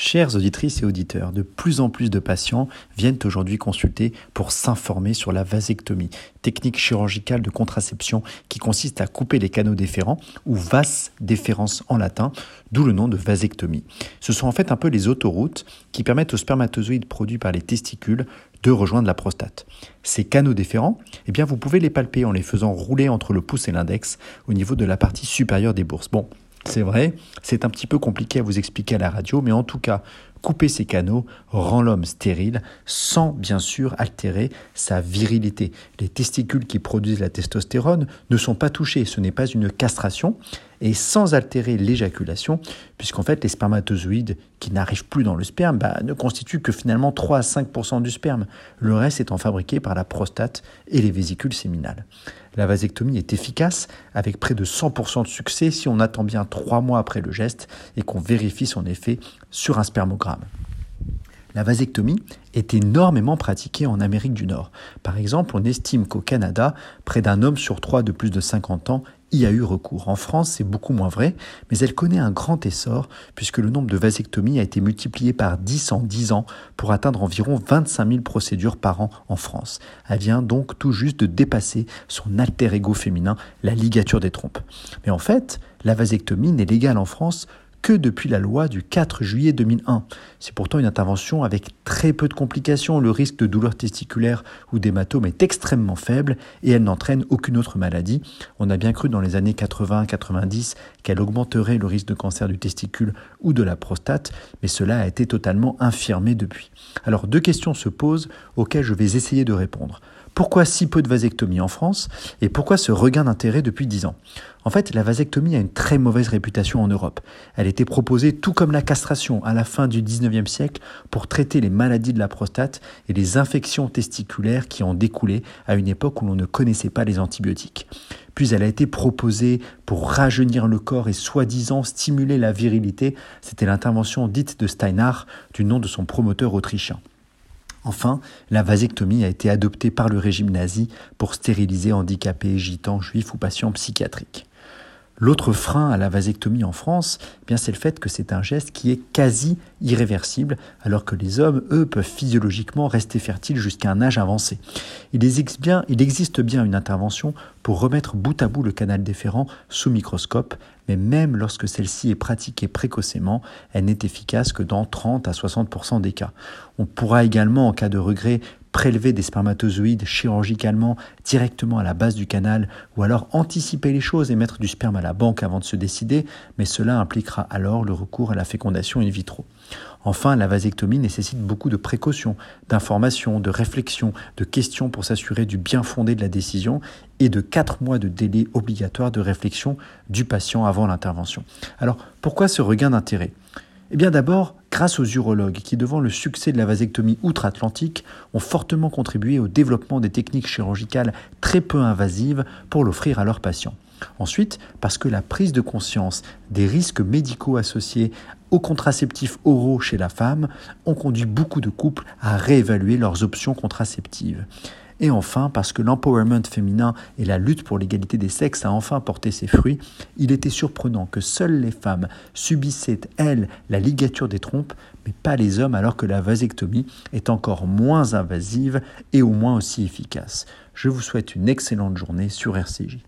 Chères auditrices et auditeurs, de plus en plus de patients viennent aujourd'hui consulter pour s'informer sur la vasectomie, technique chirurgicale de contraception qui consiste à couper les canaux déférents ou vas déférence en latin, d'où le nom de vasectomie. Ce sont en fait un peu les autoroutes qui permettent aux spermatozoïdes produits par les testicules de rejoindre la prostate. Ces canaux déférents, eh bien vous pouvez les palper en les faisant rouler entre le pouce et l'index au niveau de la partie supérieure des bourses. Bon, c'est vrai, c'est un petit peu compliqué à vous expliquer à la radio, mais en tout cas, couper ces canaux rend l'homme stérile sans bien sûr altérer sa virilité. Les testicules qui produisent la testostérone ne sont pas touchés, ce n'est pas une castration, et sans altérer l'éjaculation, puisqu'en fait les spermatozoïdes qui n'arrivent plus dans le sperme bah, ne constituent que finalement 3 à 5% du sperme, le reste étant fabriqué par la prostate et les vésicules séminales. La vasectomie est efficace avec près de 100% de succès si on attend bien 3 mois après le geste et qu'on vérifie son effet sur un spermogramme. La vasectomie est énormément pratiquée en Amérique du Nord. Par exemple, on estime qu'au Canada, près d'un homme sur trois de plus de 50 ans y a eu recours. En France, c'est beaucoup moins vrai, mais elle connaît un grand essor puisque le nombre de vasectomies a été multiplié par 10 en 10 ans pour atteindre environ 25 000 procédures par an en France. Elle vient donc tout juste de dépasser son alter ego féminin, la ligature des trompes. Mais en fait, la vasectomie n'est légale en France que depuis la loi du 4 juillet 2001. C'est pourtant une intervention avec très peu de complications. Le risque de douleur testiculaire ou d'hématome est extrêmement faible et elle n'entraîne aucune autre maladie. On a bien cru dans les années 80-90 qu'elle augmenterait le risque de cancer du testicule ou de la prostate, mais cela a été totalement infirmé depuis. Alors deux questions se posent auxquelles je vais essayer de répondre. Pourquoi si peu de vasectomie en France et pourquoi ce regain d'intérêt depuis 10 ans? En fait, la vasectomie a une très mauvaise réputation en Europe. Était proposée tout comme la castration à la fin du 19e siècle pour traiter les maladies de la prostate et les infections testiculaires qui en découlaient à une époque où l'on ne connaissait pas les antibiotiques. Puis elle a été proposée pour rajeunir le corps et soi-disant stimuler la virilité. C'était l'intervention dite de Steinach du nom de son promoteur autrichien. Enfin, la vasectomie a été adoptée par le régime nazi pour stériliser handicapés, gitans, juifs ou patients psychiatriques. L'autre frein à la vasectomie en France, eh bien c'est le fait que c'est un geste qui est quasi irréversible, alors que les hommes, eux, peuvent physiologiquement rester fertiles jusqu'à un âge avancé. Il existe, bien, il existe bien une intervention pour remettre bout à bout le canal déférent sous microscope, mais même lorsque celle-ci est pratiquée précocement, elle n'est efficace que dans 30 à 60% des cas. On pourra également, en cas de regret, prélever des spermatozoïdes chirurgicalement directement à la base du canal, ou alors anticiper les choses et mettre du sperme à la banque avant de se décider, mais cela impliquera alors le recours à la fécondation in vitro. Enfin, la vasectomie nécessite beaucoup de précautions, d'informations, de réflexions, de questions pour s'assurer du bien fondé de la décision et de 4 mois de délai obligatoire de réflexion du patient avant l'intervention. Alors, pourquoi ce regain d'intérêt? Eh bien d'abord, grâce aux urologues qui, devant le succès de la vasectomie outre-Atlantique, ont fortement contribué au développement des techniques chirurgicales très peu invasives pour l'offrir à leurs patients. Ensuite, parce que la prise de conscience des risques médicaux associés aux contraceptifs oraux chez la femme ont conduit beaucoup de couples à réévaluer leurs options contraceptives. Et enfin, parce que l'empowerment féminin et la lutte pour l'égalité des sexes a enfin porté ses fruits, il était surprenant que seules les femmes subissaient, elles, la ligature des trompes, mais pas les hommes, alors que la vasectomie est encore moins invasive et au moins aussi efficace. Je vous souhaite une excellente journée sur RCJ.